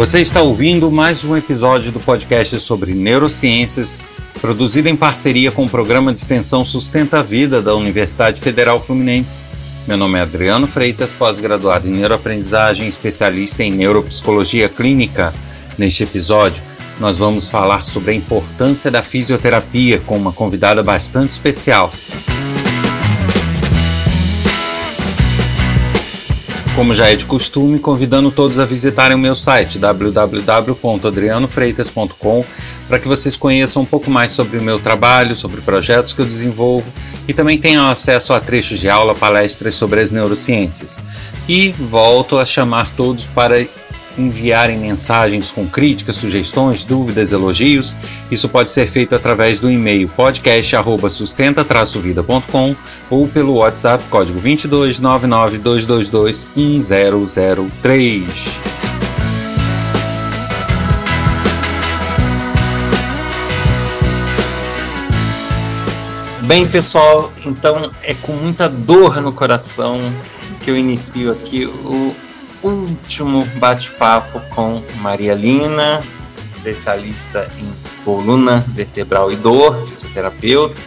Você está ouvindo mais um episódio do podcast sobre neurociências, produzido em parceria com o programa de extensão Sustenta a Vida da Universidade Federal Fluminense. Meu nome é Adriano Freitas, pós-graduado em neuroaprendizagem, especialista em neuropsicologia clínica. Neste episódio, nós vamos falar sobre a importância da fisioterapia com uma convidada bastante especial. Como já é de costume, convidando todos a visitarem o meu site www.adrianofreitas.com para que vocês conheçam um pouco mais sobre o meu trabalho, sobre projetos que eu desenvolvo e também tenham acesso a trechos de aula, palestras sobre as neurociências. E volto a chamar todos para enviarem mensagens com críticas, sugestões, dúvidas, elogios. Isso pode ser feito através do e-mail podcast@sustenta-vida.com ou pelo WhatsApp código 22992221003. Bem, pessoal, então é com muita dor no coração que eu inicio aqui o último bate-papo com Maria Lina, especialista em coluna vertebral e dor, fisioterapeuta.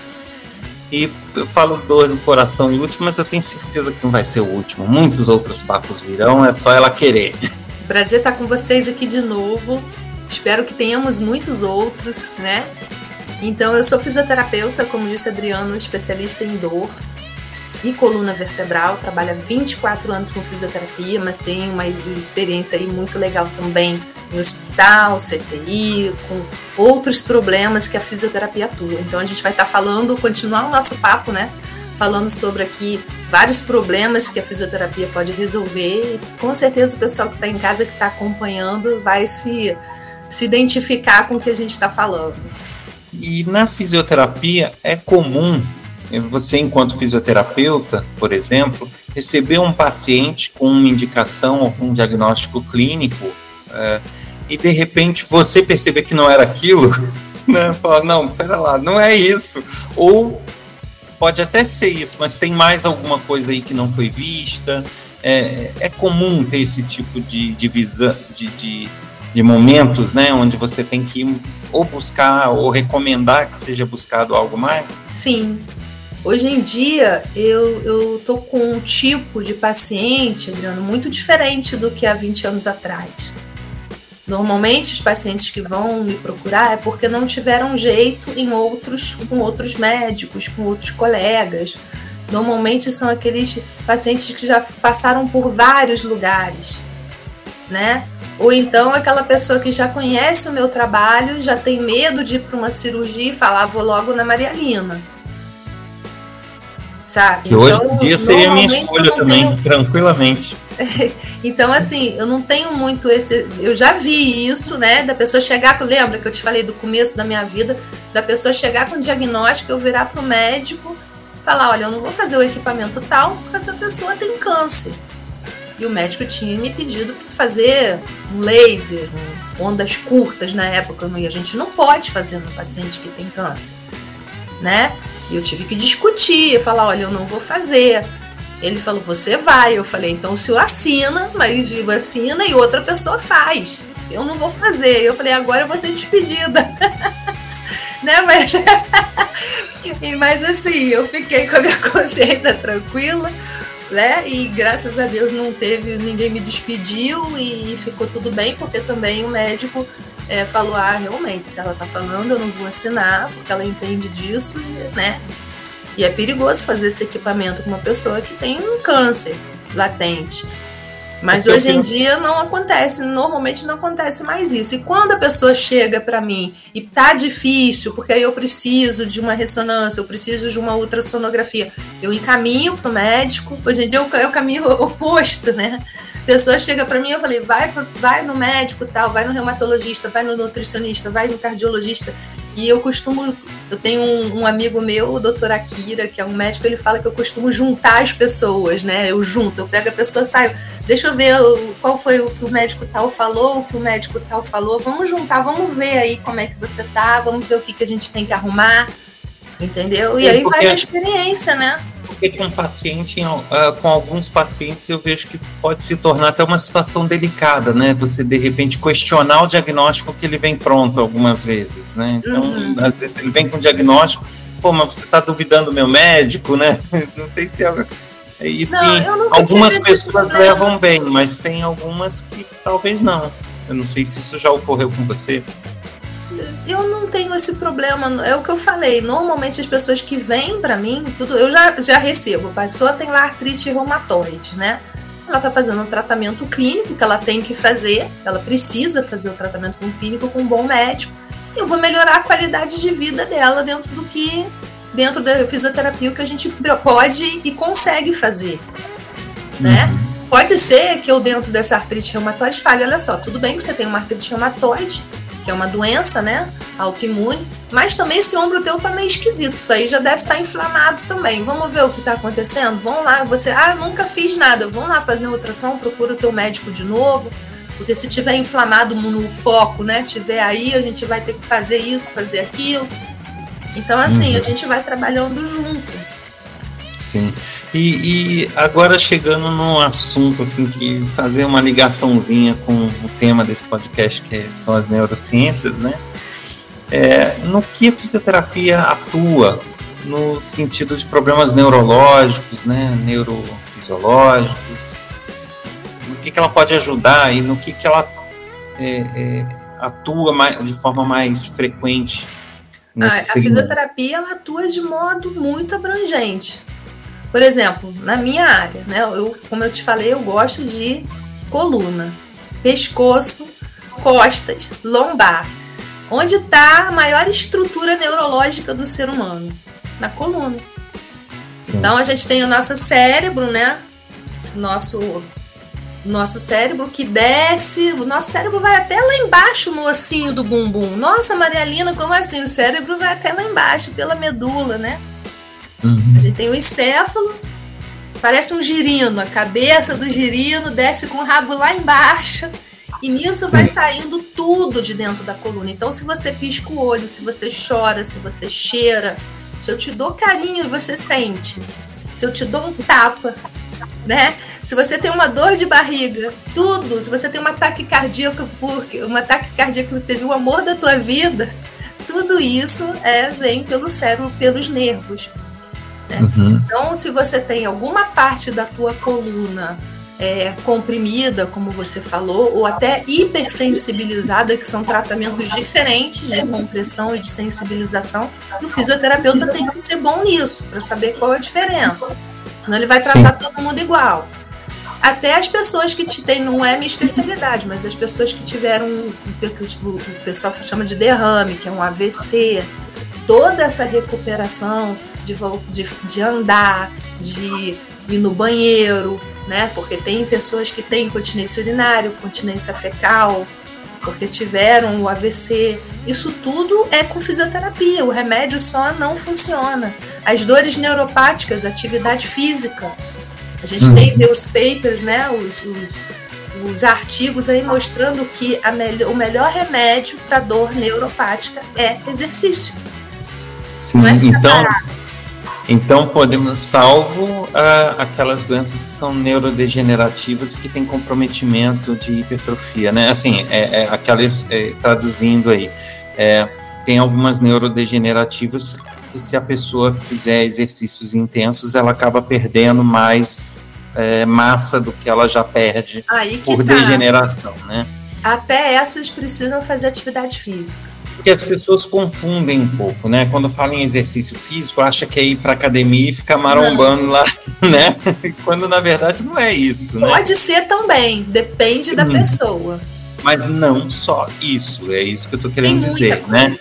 E eu falo dor no coração e último, mas eu tenho certeza que não vai ser o último. Muitos outros papos virão, é só ela querer. Prazer estar com vocês aqui de novo. Espero que tenhamos muitos outros, né? Então, eu sou fisioterapeuta, como disse Adriano, especialista em dor e coluna vertebral, trabalha 24 anos com fisioterapia, mas tem uma experiência aí muito legal também no hospital, CTI, com outros problemas que a fisioterapia atua. Então a gente vai estar tá falando, continuar o nosso papo, né? Falando sobre aqui vários problemas que a fisioterapia pode resolver. E com certeza o pessoal que está em casa, que está acompanhando, vai se, se identificar com o que a gente está falando. E na fisioterapia é comum você, enquanto fisioterapeuta, por exemplo, receber um paciente com uma indicação ou um diagnóstico clínico é, e de repente você perceber que não era aquilo, né? Falar, não, pera lá, não é isso. Ou pode até ser isso, mas tem mais alguma coisa aí que não foi vista. É, é comum ter esse tipo de, de de, de, de momentos, né, onde você tem que ou buscar ou recomendar que seja buscado algo mais? Sim, Hoje em dia, eu, eu tô com um tipo de paciente, Adriano, muito diferente do que há 20 anos atrás. Normalmente, os pacientes que vão me procurar é porque não tiveram jeito em outros, com outros médicos, com outros colegas. Normalmente são aqueles pacientes que já passaram por vários lugares, né? Ou então aquela pessoa que já conhece o meu trabalho, já tem medo de ir para uma cirurgia e falar, ah, vou logo na Maria Lina sabe? Que hoje então, em dia seria minha escolha também, tenho... tranquilamente. então, assim, eu não tenho muito esse. Eu já vi isso, né? Da pessoa chegar. Lembra que eu te falei do começo da minha vida? Da pessoa chegar com o diagnóstico, eu virar pro médico, falar: olha, eu não vou fazer o equipamento tal, porque essa pessoa tem câncer. E o médico tinha me pedido para fazer um laser, ondas curtas na época, e a gente não pode fazer no paciente que tem câncer, né? E eu tive que discutir, falar, olha, eu não vou fazer. Ele falou, você vai. Eu falei, então o senhor assina, mas assina e outra pessoa faz. Eu não vou fazer. Eu falei, agora eu vou ser despedida. né? Mas, mas assim, eu fiquei com a minha consciência tranquila, né? E graças a Deus não teve, ninguém me despediu e ficou tudo bem, porque também o médico é, falou: ah, realmente, se ela tá falando, eu não vou assinar, porque ela entende disso, né? E é perigoso fazer esse equipamento com uma pessoa que tem um câncer latente. Mas hoje em dia não acontece, normalmente não acontece mais isso. E quando a pessoa chega para mim e tá difícil, porque aí eu preciso de uma ressonância, eu preciso de uma ultrassonografia, eu encaminho pro médico. Hoje em dia é o caminho oposto, né? Pessoa chega para mim, eu falei, vai, vai no médico tal, vai no reumatologista, vai no nutricionista, vai no cardiologista. E eu costumo, eu tenho um, um, amigo meu, o doutor Akira, que é um médico, ele fala que eu costumo juntar as pessoas, né? Eu junto, eu pego a pessoa, saio, deixa eu ver qual foi o que o médico tal falou, o que o médico tal falou, vamos juntar, vamos ver aí como é que você tá, vamos ver o que, que a gente tem que arrumar, entendeu? Sim, e aí vai a experiência, né? porque com paciente, uh, com alguns pacientes eu vejo que pode se tornar até uma situação delicada, né? Você de repente questionar o diagnóstico que ele vem pronto algumas vezes, né? Então, uhum. às vezes ele vem com diagnóstico, pô, mas você está duvidando do meu médico, né? Não sei se é. E sim, algumas pessoas levam bem, mas tem algumas que talvez não. Eu não sei se isso já ocorreu com você eu não tenho esse problema. É o que eu falei. Normalmente as pessoas que vêm para mim, tudo, eu já, já recebo. A pessoa tem lá artrite reumatoide, né? Ela está fazendo um tratamento clínico que ela tem que fazer. Ela precisa fazer o tratamento com clínico com um bom médico. Eu vou melhorar a qualidade de vida dela dentro do que dentro da fisioterapia o que a gente pode e consegue fazer, né? Uhum. Pode ser que eu dentro dessa artrite reumatoide fale, olha só, tudo bem que você tem uma artrite reumatoide, que é uma doença, né? Autoimune. Mas também esse ombro teu tá meio esquisito. Isso aí já deve estar tá inflamado também. Vamos ver o que está acontecendo? Vamos lá. Você, ah, nunca fiz nada. Vamos lá fazer ultrassom, procura o teu médico de novo. Porque se tiver inflamado no foco, né? Tiver aí, a gente vai ter que fazer isso, fazer aquilo. Então, assim, uhum. a gente vai trabalhando junto. Sim. E, e, agora chegando num assunto assim que fazer uma ligaçãozinha com o tema desse podcast que são as neurociências, né? É, no que a fisioterapia atua no sentido de problemas neurológicos, né? Neurofisiológicos, no que, que ela pode ajudar e no que, que ela é, é, atua mais, de forma mais frequente. Ah, a fisioterapia ela atua de modo muito abrangente por exemplo, na minha área, né? Eu, como eu te falei, eu gosto de coluna, pescoço, costas, lombar. Onde está a maior estrutura neurológica do ser humano? Na coluna. Sim. Então a gente tem o nosso cérebro, né? Nosso nosso cérebro que desce, o nosso cérebro vai até lá embaixo no ossinho do bumbum. Nossa, Marialina, como assim? O cérebro vai até lá embaixo pela medula, né? Uhum. A gente tem o encéfalo, parece um girino, a cabeça do girino desce com o rabo lá embaixo. E nisso vai saindo tudo de dentro da coluna. Então, se você pisca o olho, se você chora, se você cheira, se eu te dou carinho e você sente, se eu te dou um tapa, né? Se você tem uma dor de barriga, tudo, se você tem um ataque cardíaco, porque um ataque cardíaco que seja o amor da tua vida, tudo isso é vem pelo cérebro, pelos nervos. Né? Uhum. Então, se você tem alguma parte da tua coluna é, comprimida, como você falou, ou até hipersensibilizada, que são tratamentos diferentes de compressão e de sensibilização, o fisioterapeuta tem que ser bom nisso, para saber qual é a diferença. Senão ele vai tratar Sim. todo mundo igual. Até as pessoas que têm, não é minha especialidade, mas as pessoas que tiveram o que o pessoal chama de derrame, que é um AVC, toda essa recuperação de, de, de andar, de ir no banheiro, né? Porque tem pessoas que têm continência urinária, continência fecal, porque tiveram o AVC. Isso tudo é com fisioterapia. O remédio só não funciona. As dores neuropáticas, atividade física. A gente uhum. tem os papers, né? Os, os, os artigos aí mostrando que a melhor, o melhor remédio para dor neuropática é exercício. Sim, é então. Então podemos, salvo ah, aquelas doenças que são neurodegenerativas e que têm comprometimento de hipertrofia, né? Assim, é, é aquelas é, traduzindo aí, é, tem algumas neurodegenerativas que se a pessoa fizer exercícios intensos, ela acaba perdendo mais é, massa do que ela já perde por tá. degeneração, né? Até essas precisam fazer atividade física porque as pessoas confundem um pouco, né? Quando falam em exercício físico, acha que é ir para academia e ficar marombando não. lá, né? Quando na verdade não é isso, né? Pode ser também, depende Sim. da pessoa. Mas não só isso, é isso que eu tô querendo Tem dizer, né?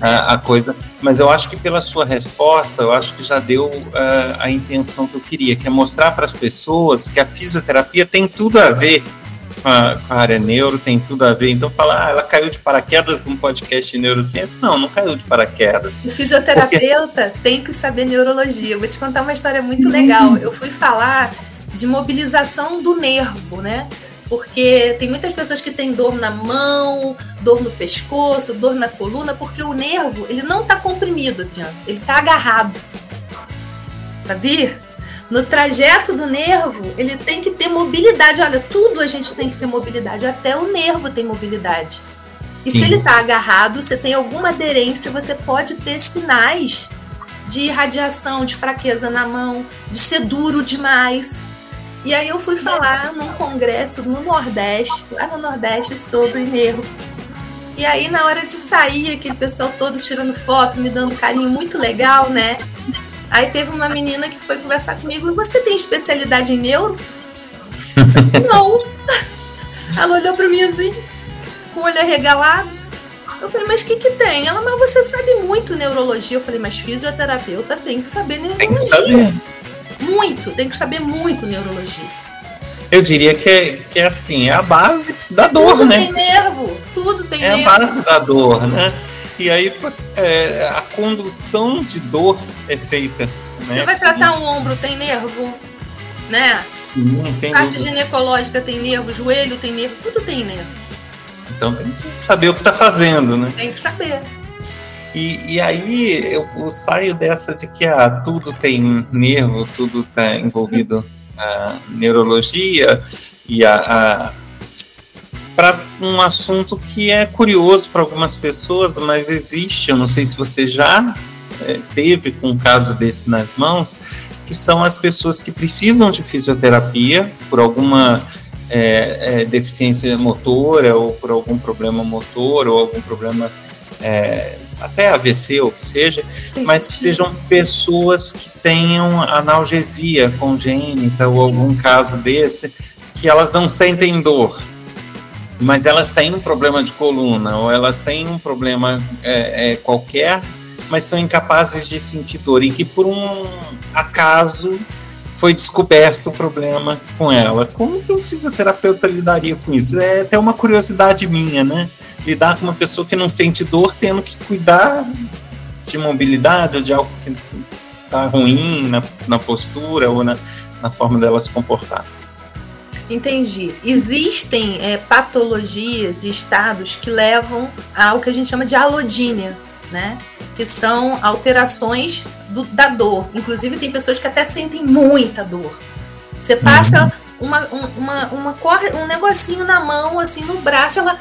A, a, coisa, mas eu acho que pela sua resposta, eu acho que já deu uh, a intenção que eu queria, que é mostrar para as pessoas que a fisioterapia tem tudo a ver com a, com a, área neuro, tem tudo a ver. Então, falar, ah, ela caiu de paraquedas num podcast de neurociência. Não, não caiu de paraquedas. O fisioterapeuta Porque... tem que saber neurologia. Eu vou te contar uma história muito Sim. legal. Eu fui falar de mobilização do nervo, né? Porque tem muitas pessoas que têm dor na mão, dor no pescoço, dor na coluna, porque o nervo, ele não está comprimido, Adriano, ele está agarrado. Sabia? No trajeto do nervo, ele tem que ter mobilidade. Olha, tudo a gente tem que ter mobilidade, até o nervo tem mobilidade. E Sim. se ele está agarrado, você tem alguma aderência, você pode ter sinais de irradiação, de fraqueza na mão, de ser duro demais. E aí eu fui falar num congresso no Nordeste, lá no Nordeste, sobre nervo. E aí, na hora de sair, aquele pessoal todo tirando foto, me dando carinho muito legal, né? Aí teve uma menina que foi conversar comigo, você tem especialidade em neuro? Não. Ela olhou para mim assim, com o olho arregalado. Eu falei, mas o que que tem? Ela, mas você sabe muito neurologia. Eu falei, mas fisioterapeuta tem que saber neurologia. Tem que saber. Muito, tem que saber muito neurologia. Eu diria que é, que é assim, é a base da dor, tudo né? Tudo tem nervo, tudo tem é nervo. É a base da dor, né? E aí é, a condução de dor é feita. Né? Você vai tratar um ombro, tem nervo, né? Sim, sem Caixa dúvida. ginecológica tem nervo, joelho tem nervo, tudo tem nervo. Então tem que saber o que está fazendo, né? Tem que saber. E, e aí eu, eu, saio dessa de que ah, tudo tem nervo, tudo está envolvido a neurologia e a, a para um assunto que é curioso para algumas pessoas, mas existe, eu não sei se você já é, teve com um caso desse nas mãos, que são as pessoas que precisam de fisioterapia por alguma é, é, deficiência motora ou por algum problema motor ou algum problema é, até AVC ou que seja, sim, mas que sejam pessoas que tenham analgesia congênita ou sim. algum caso desse que elas não sentem dor mas elas têm um problema de coluna ou elas têm um problema é, é, qualquer, mas são incapazes de sentir dor e que por um acaso foi descoberto o problema com ela. Como que um fisioterapeuta lidaria com isso? É até uma curiosidade minha, né? Lidar com uma pessoa que não sente dor tendo que cuidar de mobilidade ou de algo que está ruim na, na postura ou na, na forma dela se comportar. Entendi. Existem é, patologias e estados que levam ao que a gente chama de alodínia, né? Que são alterações do, da dor. Inclusive, tem pessoas que até sentem muita dor. Você passa uhum. uma, uma, uma, um negocinho na mão, assim, no braço, ela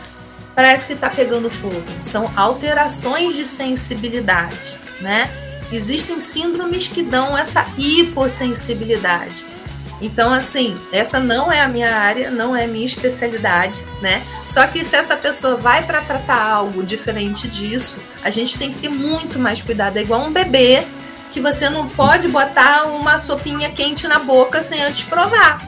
parece que está pegando fogo. São alterações de sensibilidade, né? Existem síndromes que dão essa hipossensibilidade. Então, assim, essa não é a minha área, não é a minha especialidade, né? Só que se essa pessoa vai para tratar algo diferente disso, a gente tem que ter muito mais cuidado. É igual um bebê que você não pode botar uma sopinha quente na boca sem antes provar.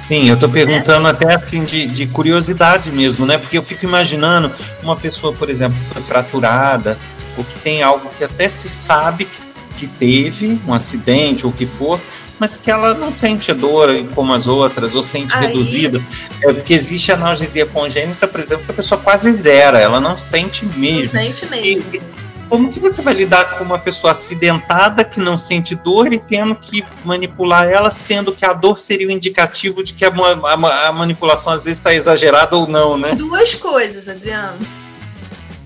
Sim, eu estou perguntando é. até assim de, de, curiosidade mesmo, né? Porque eu fico imaginando uma pessoa, por exemplo, que foi fraturada, ou que tem algo que até se sabe que, que teve, um acidente ou o que for, mas que ela não sente dor como as outras, ou sente Aí... reduzida. É porque existe analgesia congênita, por exemplo, que a pessoa quase zera, ela não sente mesmo. Não sente mesmo. E, como que você vai lidar com uma pessoa acidentada que não sente dor e tendo que manipular ela, sendo que a dor seria o um indicativo de que a, a, a manipulação às vezes está exagerada ou não, né? Duas coisas, Adriano.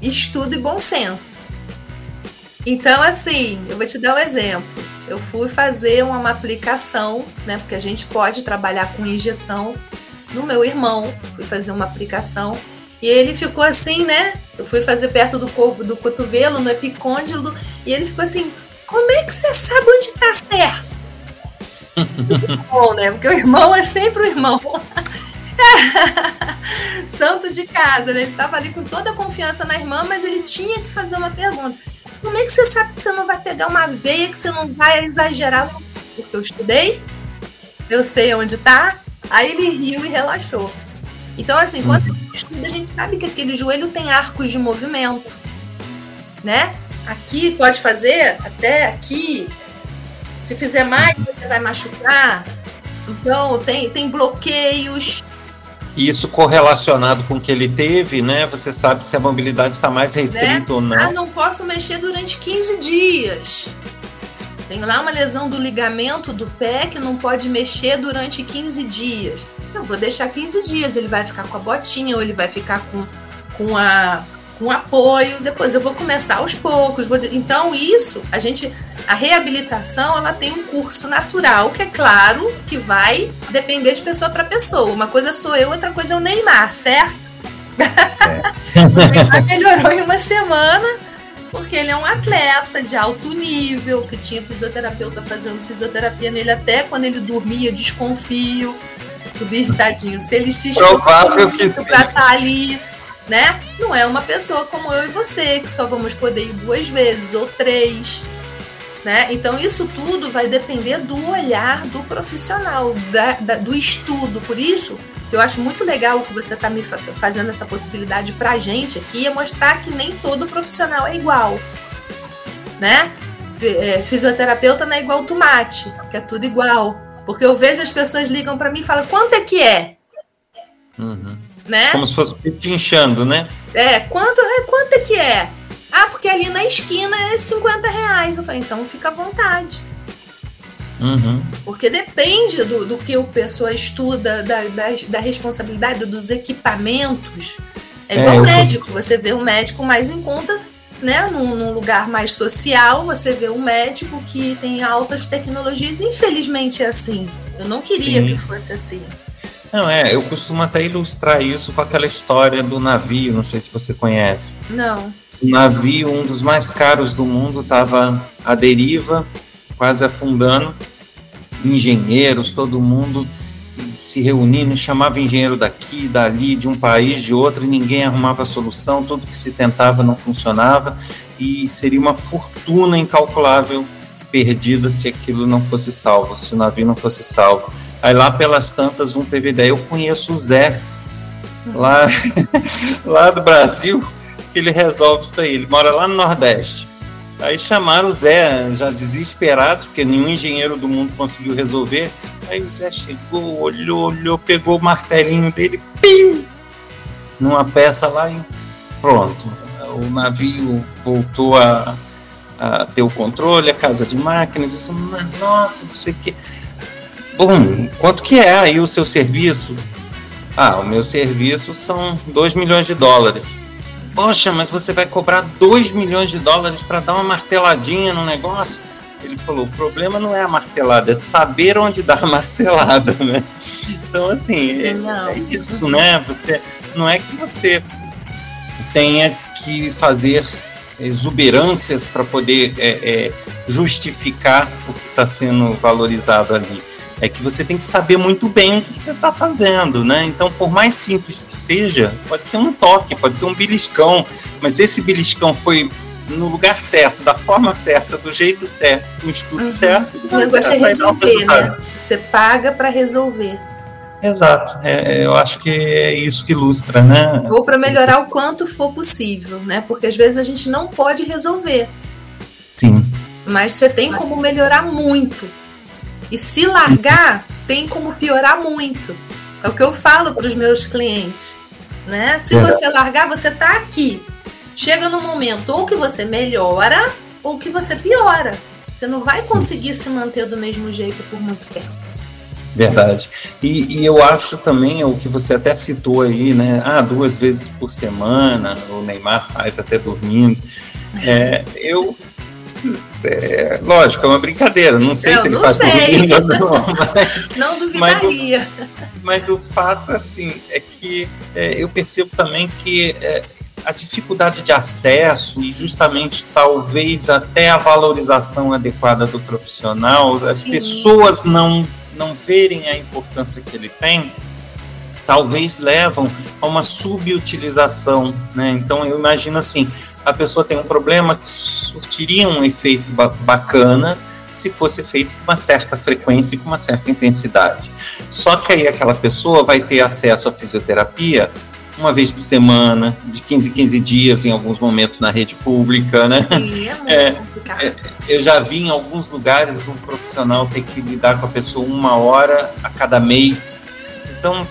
Estudo e bom senso. Então, assim, eu vou te dar um exemplo eu fui fazer uma, aplicação, né? Porque a gente pode trabalhar com injeção no meu irmão. Fui fazer uma aplicação e ele ficou assim, né? Eu fui fazer perto do corpo do cotovelo, no epicôndilo, e ele ficou assim: como é que você sabe onde tá certo? bom, né? Porque o irmão é sempre o irmão. Santo de casa, né? Ele tava ali com toda a confiança na irmã, mas ele tinha que fazer uma pergunta. Como é que você sabe que você não vai pegar uma veia, que você não vai exagerar? Porque eu estudei, eu sei onde tá. Aí ele riu e relaxou. Então, assim, quando a gente estuda, a gente sabe que aquele joelho tem arcos de movimento, né? Aqui pode fazer até aqui. Se fizer mais, você vai machucar. Então, tem, tem bloqueios isso correlacionado com o que ele teve, né? Você sabe se a mobilidade está mais restrita né? ou não. Ah, não posso mexer durante 15 dias. Tem lá uma lesão do ligamento do pé que não pode mexer durante 15 dias. Eu vou deixar 15 dias, ele vai ficar com a botinha ou ele vai ficar com, com, a, com apoio, depois eu vou começar aos poucos. Vou... Então, isso, a gente. A reabilitação ela tem um curso natural, que é claro que vai depender de pessoa para pessoa. Uma coisa sou eu, outra coisa é o Neymar, certo? certo. o Neymar melhorou em uma semana, porque ele é um atleta de alto nível, que tinha fisioterapeuta fazendo fisioterapia nele até quando ele dormia, eu desconfio do bicho tadinho. Se ele se Provável que pra estar tá ali né? Não é uma pessoa como eu e você, que só vamos poder ir duas vezes ou três. Né? Então, isso tudo vai depender do olhar do profissional, da, da, do estudo. Por isso, eu acho muito legal que você está me fazendo essa possibilidade para a gente aqui, é mostrar que nem todo profissional é igual. Né? É, fisioterapeuta não é igual tomate, que é tudo igual. Porque eu vejo as pessoas ligam para mim e falam: quanto é que é? Uhum né? Como se fosse pinchando, né? É, quanto, é, quanto é que é? Ah, porque ali na esquina é 50 reais. Eu falei, então fica à vontade. Uhum. Porque depende do, do que o pessoa estuda, da, da, da responsabilidade dos equipamentos. É igual é, médico, eu... você vê o médico mais em conta, né? Num, num, lugar mais social, você vê um médico que tem altas tecnologias. Infelizmente é assim. Eu não queria Sim. que fosse assim. Não, é, eu costumo até ilustrar isso com aquela história do navio, não sei se você conhece. Não. O navio, um dos mais caros do mundo, estava à deriva, quase afundando. Engenheiros, todo mundo se reunindo, chamava engenheiro daqui, dali, de um país, de outro, e ninguém arrumava solução, tudo que se tentava não funcionava, e seria uma fortuna incalculável perdida se aquilo não fosse salvo, se o navio não fosse salvo. Aí lá pelas tantas um teve ideia. Eu conheço o Zé, lá, lá do Brasil, que ele resolve isso daí. Ele mora lá no Nordeste. Aí chamaram o Zé, já desesperado, porque nenhum engenheiro do mundo conseguiu resolver. Aí o Zé chegou, olhou, olhou, pegou o martelinho dele, pim! Numa peça lá e pronto. O navio voltou a, a ter o controle, a casa de máquinas, isso, nossa, não sei o que. Bom, quanto que é aí o seu serviço? Ah, o meu serviço são 2 milhões de dólares. Poxa, mas você vai cobrar 2 milhões de dólares para dar uma marteladinha no negócio? Ele falou: o problema não é a martelada, é saber onde dar a martelada, né? Então, assim, é, é isso, né? Você, não é que você tenha que fazer exuberâncias para poder é, é, justificar o que está sendo valorizado ali é que você tem que saber muito bem o que você está fazendo, né? Então, por mais simples que seja, pode ser um toque, pode ser um beliscão, mas esse beliscão foi no lugar certo, da forma certa, do jeito certo, com o estudo uhum. certo. O negócio é resolver, né? Você paga para resolver. Exato, é, é, eu acho que é isso que ilustra, né? Ou para melhorar o quanto for possível, né? Porque às vezes a gente não pode resolver. Sim. Mas você tem como melhorar muito. E se largar, tem como piorar muito. É o que eu falo para os meus clientes. Né? Se você largar, você está aqui. Chega no momento ou que você melhora ou que você piora. Você não vai conseguir Sim. se manter do mesmo jeito por muito tempo. Verdade. E, e, eu acho também o que você até citou aí, né? Ah, duas vezes por semana, o Neymar faz até dormindo. É, eu é, lógico, é uma brincadeira. Não sei eu se ele faz sei. ou não. Mas, não duvidaria. Mas o, mas o, fato, assim, é que é, eu percebo também que é, a dificuldade de acesso e justamente talvez até a valorização adequada do profissional, as Sim. pessoas não, não verem a importância que ele tem, talvez levam a uma subutilização, né? Então eu imagino assim, a pessoa tem um problema que surtiria um efeito bacana se fosse feito com uma certa frequência e com uma certa intensidade. Só que aí aquela pessoa vai ter acesso à fisioterapia uma vez por semana, de 15 em 15 dias, em alguns momentos na rede pública, né? Sim, é, é, é, eu já vi em alguns lugares um profissional ter que lidar com a pessoa uma hora a cada mês. Então,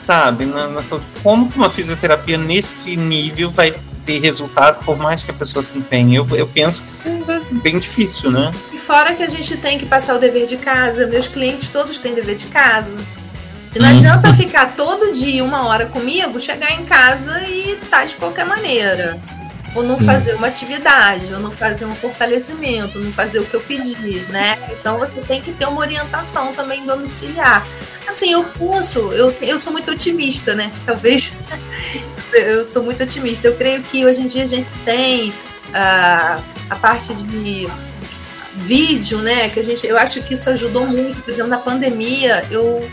sabe, na, na como uma fisioterapia nesse nível vai ter resultado, por mais que a pessoa se empenhe. Eu, eu penso que seja bem difícil, né? E fora que a gente tem que passar o dever de casa, meus clientes todos têm dever de casa. E não adianta ficar todo dia uma hora comigo, chegar em casa e tá de qualquer maneira. Ou não Sim. fazer uma atividade, ou não fazer um fortalecimento, não fazer o que eu pedi, né? Então você tem que ter uma orientação também domiciliar. Assim, eu posso, eu, eu sou muito otimista, né? Talvez eu sou muito otimista. Eu creio que hoje em dia a gente tem uh, a parte de vídeo, né? Que a gente, eu acho que isso ajudou muito. Por exemplo, na pandemia, eu,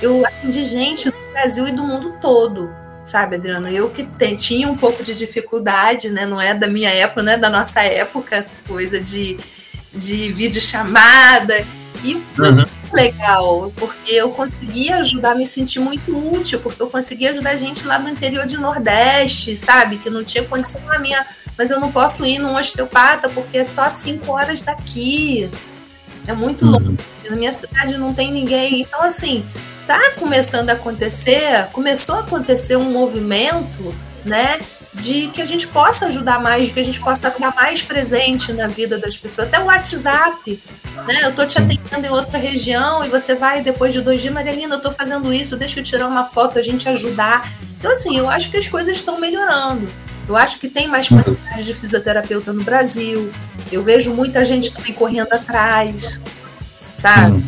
eu atendi gente do Brasil e do mundo todo sabe, Adriana? Eu que tem, tinha um pouco de dificuldade, né? Não é da minha época, não é da nossa época, essa coisa de, de videochamada. E foi uhum. Legal, porque eu conseguia ajudar, me sentir muito útil, porque eu conseguia ajudar gente lá no interior de Nordeste, sabe? Que não tinha condição na minha. Mas eu não posso ir num osteopata porque é só cinco horas daqui. É muito uhum. longe. Na minha cidade não tem ninguém. Então, assim, tá começando a acontecer, começou a acontecer um movimento, né? De que a gente possa ajudar mais, que a gente possa estar mais presente na vida das pessoas. Até o WhatsApp, né? Eu tô te atendendo em outra região e você vai depois de dois dias, Marielina, eu tô fazendo isso, deixa eu tirar uma foto, a gente ajudar. Então, assim, eu acho que as coisas estão melhorando. Eu acho que tem mais quantidade de fisioterapeuta no Brasil. Eu vejo muita gente também correndo atrás, sabe?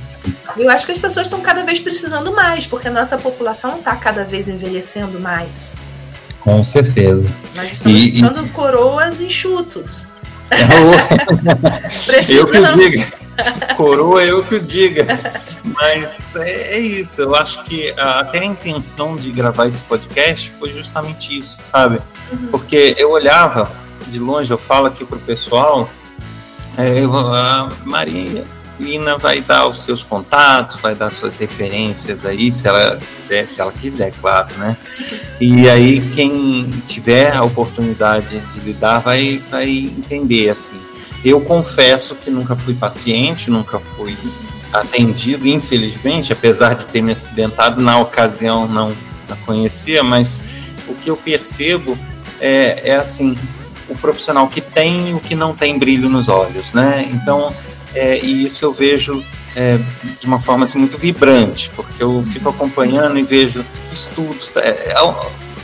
Eu acho que as pessoas estão cada vez precisando mais, porque a nossa população está cada vez envelhecendo mais. Com certeza. Nós estamos e, ficando e... coroas enxutos. eu que o diga. Coroa eu que o diga. Mas é, é, isso. Eu acho que até a intenção de gravar esse podcast foi justamente isso, sabe? Uhum. Porque eu olhava de longe, eu falo aqui pro pessoal, é, eu, a Maria Lina vai dar os seus contatos, vai dar suas referências aí, se ela quiser, se ela quiser, claro, né? E aí quem tiver a oportunidade de lidar vai, vai entender, assim. Eu confesso que nunca fui paciente, nunca fui atendido, infelizmente, apesar de ter me acidentado, na ocasião não a conhecia, mas o que eu percebo é, é assim, o profissional que tem e o que não tem brilho nos olhos, né? Então, é, e isso eu vejo é, de uma forma assim, muito vibrante, porque eu fico acompanhando e vejo estudos. É, é,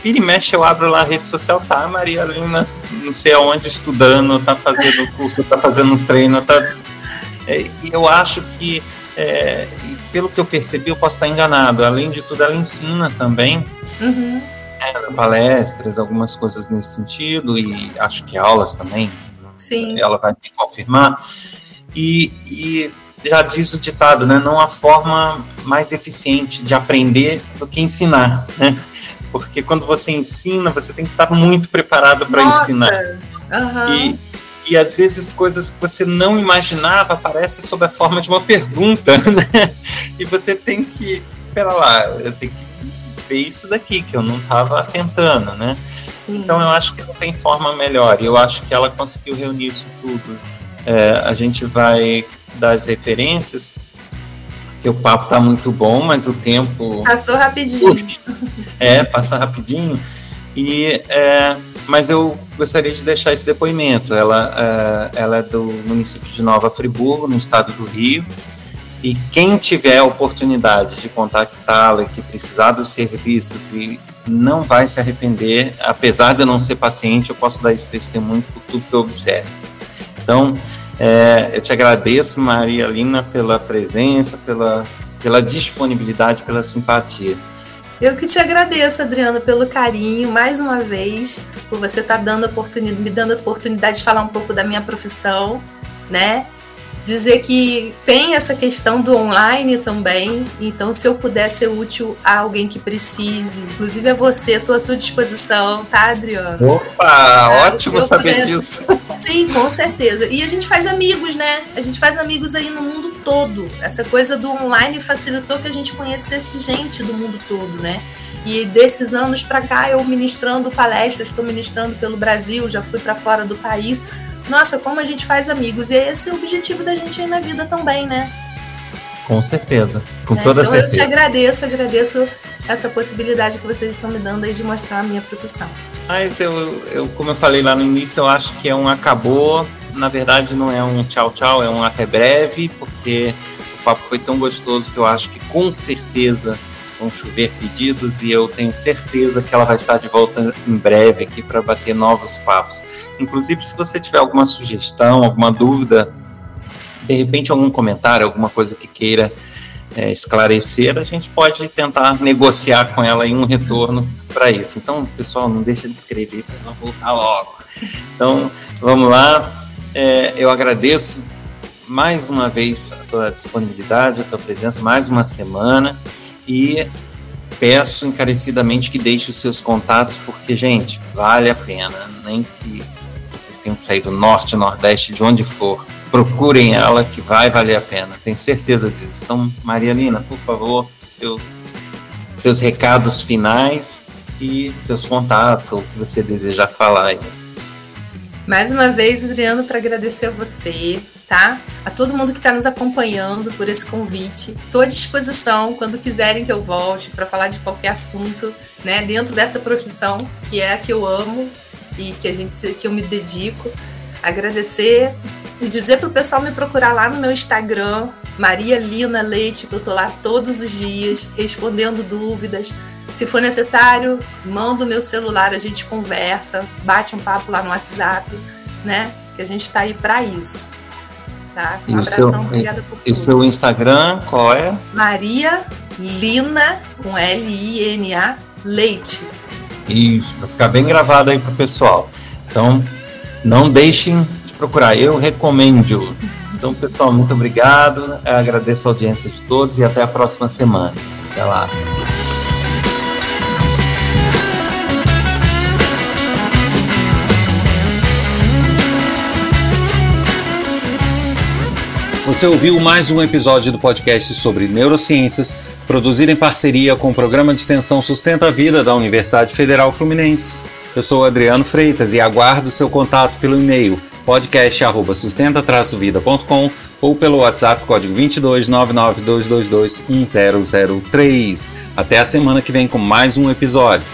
vira e mexe, eu abro lá a rede social, tá, a Maria Lina, não sei aonde, estudando, tá fazendo curso, tá fazendo treino, tá. É, e eu acho que, é, pelo que eu percebi, eu posso estar enganado. Além de tudo, ela ensina também. Uhum. É, palestras, algumas coisas nesse sentido, e acho que aulas também. Sim. Ela vai me confirmar. E, e já diz o ditado, né? Não há forma mais eficiente de aprender do que ensinar, né? Porque quando você ensina, você tem que estar muito preparado para ensinar. Uhum. E, e às vezes coisas que você não imaginava aparecem sob a forma de uma pergunta, né? E você tem que, pera lá, eu tenho que ver isso daqui que eu não estava tentando, né? Sim. Então eu acho que não tem forma melhor. E eu acho que ela conseguiu reunir isso tudo é, a gente vai dar as referências, que o papo está muito bom, mas o tempo. Passou rapidinho. É, passa rapidinho. E, é, mas eu gostaria de deixar esse depoimento. Ela, é, ela é do município de Nova Friburgo, no estado do Rio. E quem tiver a oportunidade de contactá-la, que precisar dos serviços e não vai se arrepender, apesar de eu não ser paciente, eu posso dar esse testemunho por tudo que eu observo. Então, é, eu te agradeço, Maria Lina, pela presença, pela, pela disponibilidade, pela simpatia. Eu que te agradeço, Adriano, pelo carinho, mais uma vez, por você estar tá dando oportunidade, me dando a oportunidade de falar um pouco da minha profissão, né? Dizer que tem essa questão do online também. Então, se eu puder ser útil a alguém que precise, inclusive a você, estou à sua disposição, tá, Adriano? Opa, ótimo saber puder... disso. Sim, com certeza. E a gente faz amigos, né? A gente faz amigos aí no mundo todo. Essa coisa do online facilitou que a gente conhecesse gente do mundo todo, né? E desses anos para cá, eu ministrando palestras, estou ministrando pelo Brasil, já fui para fora do país nossa, como a gente faz amigos. E esse é o objetivo da gente aí na vida também, né? Com certeza, com é, toda então certeza. eu te agradeço, agradeço essa possibilidade que vocês estão me dando aí de mostrar a minha profissão. Mas eu, eu como eu falei lá no início, eu acho que é um acabou. Na verdade, não é um tchau, tchau, é um até breve, porque o papo foi tão gostoso que eu acho que com certeza vão chover pedidos e eu tenho certeza que ela vai estar de volta em breve aqui para bater novos papos. Inclusive, se você tiver alguma sugestão, alguma dúvida, de repente algum comentário, alguma coisa que queira é, esclarecer, a gente pode tentar negociar com ela em um retorno para isso. Então, pessoal, não deixa de escrever para ela voltar logo. Então, vamos lá. É, eu agradeço mais uma vez a tua disponibilidade, a tua presença, mais uma semana e peço encarecidamente que deixe os seus contatos, porque, gente, vale a pena, nem que vocês tenham que sair do norte, nordeste, de onde for, procurem ela que vai valer a pena, tenho certeza disso. Então, Maria Lina, por favor, seus, seus recados finais e seus contatos, ou o que você desejar falar aí. Mais uma vez, Adriano, para agradecer a você, tá? A todo mundo que está nos acompanhando por esse convite. Estou à disposição quando quiserem que eu volte para falar de qualquer assunto, né? Dentro dessa profissão que é a que eu amo e que a gente que eu me dedico. Agradecer e dizer para o pessoal me procurar lá no meu Instagram, Maria Lina Leite, que eu tô lá todos os dias respondendo dúvidas. Se for necessário, manda o meu celular, a gente conversa, bate um papo lá no WhatsApp, né? Que a gente está aí para isso. Tá? Um abração, seu, obrigada por tudo. E o seu Instagram, qual é? Maria Lina, com L-I-N-A, Leite. Isso, para ficar bem gravado aí pro pessoal. Então, não deixem de procurar, eu recomendo. Então, pessoal, muito obrigado. Eu agradeço a audiência de todos e até a próxima semana. Até lá. Você ouviu mais um episódio do podcast sobre neurociências, produzido em parceria com o programa de extensão Sustenta a Vida da Universidade Federal Fluminense. Eu sou Adriano Freitas e aguardo seu contato pelo e-mail podcast@sustenta-vida.com ou pelo WhatsApp código 22 99222 1003. Até a semana que vem com mais um episódio.